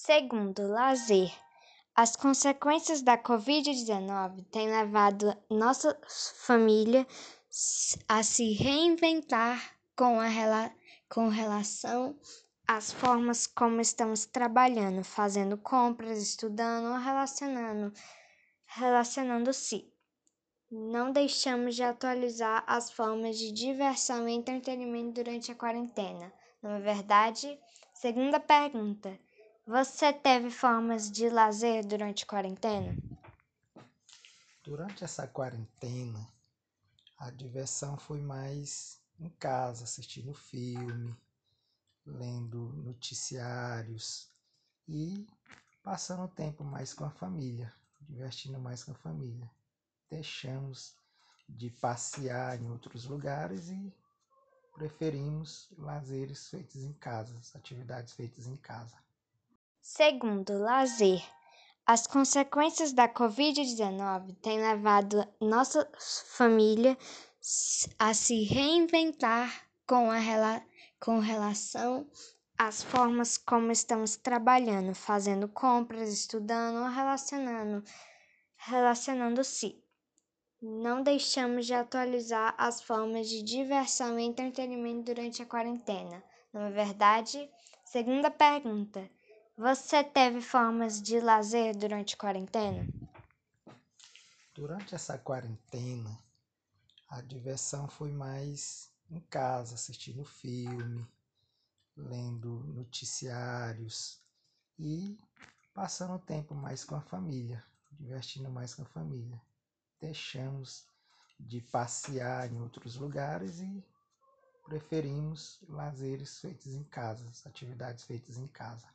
Segundo, lazer. As consequências da Covid-19 têm levado nossa família a se reinventar com, a rela com relação às formas como estamos trabalhando, fazendo compras, estudando ou relacionando, relacionando-se. Não deixamos de atualizar as formas de diversão e entretenimento durante a quarentena. Não é verdade? Segunda pergunta. Você teve formas de lazer durante a quarentena? Durante essa quarentena, a diversão foi mais em casa, assistindo filme, lendo noticiários e passando tempo mais com a família, divertindo mais com a família. Deixamos de passear em outros lugares e preferimos lazeres feitos em casa, atividades feitas em casa. Segundo, lazer. As consequências da Covid-19 têm levado nossa família a se reinventar com, a rela com relação às formas como estamos trabalhando, fazendo compras, estudando ou relacionando, relacionando-se. Não deixamos de atualizar as formas de diversão e entretenimento durante a quarentena. Não é verdade? Segunda pergunta. Você teve formas de lazer durante a quarentena? Durante essa quarentena, a diversão foi mais em casa, assistindo filme, lendo noticiários e passando tempo mais com a família, divertindo mais com a família. Deixamos de passear em outros lugares e preferimos lazeres feitos em casa, atividades feitas em casa.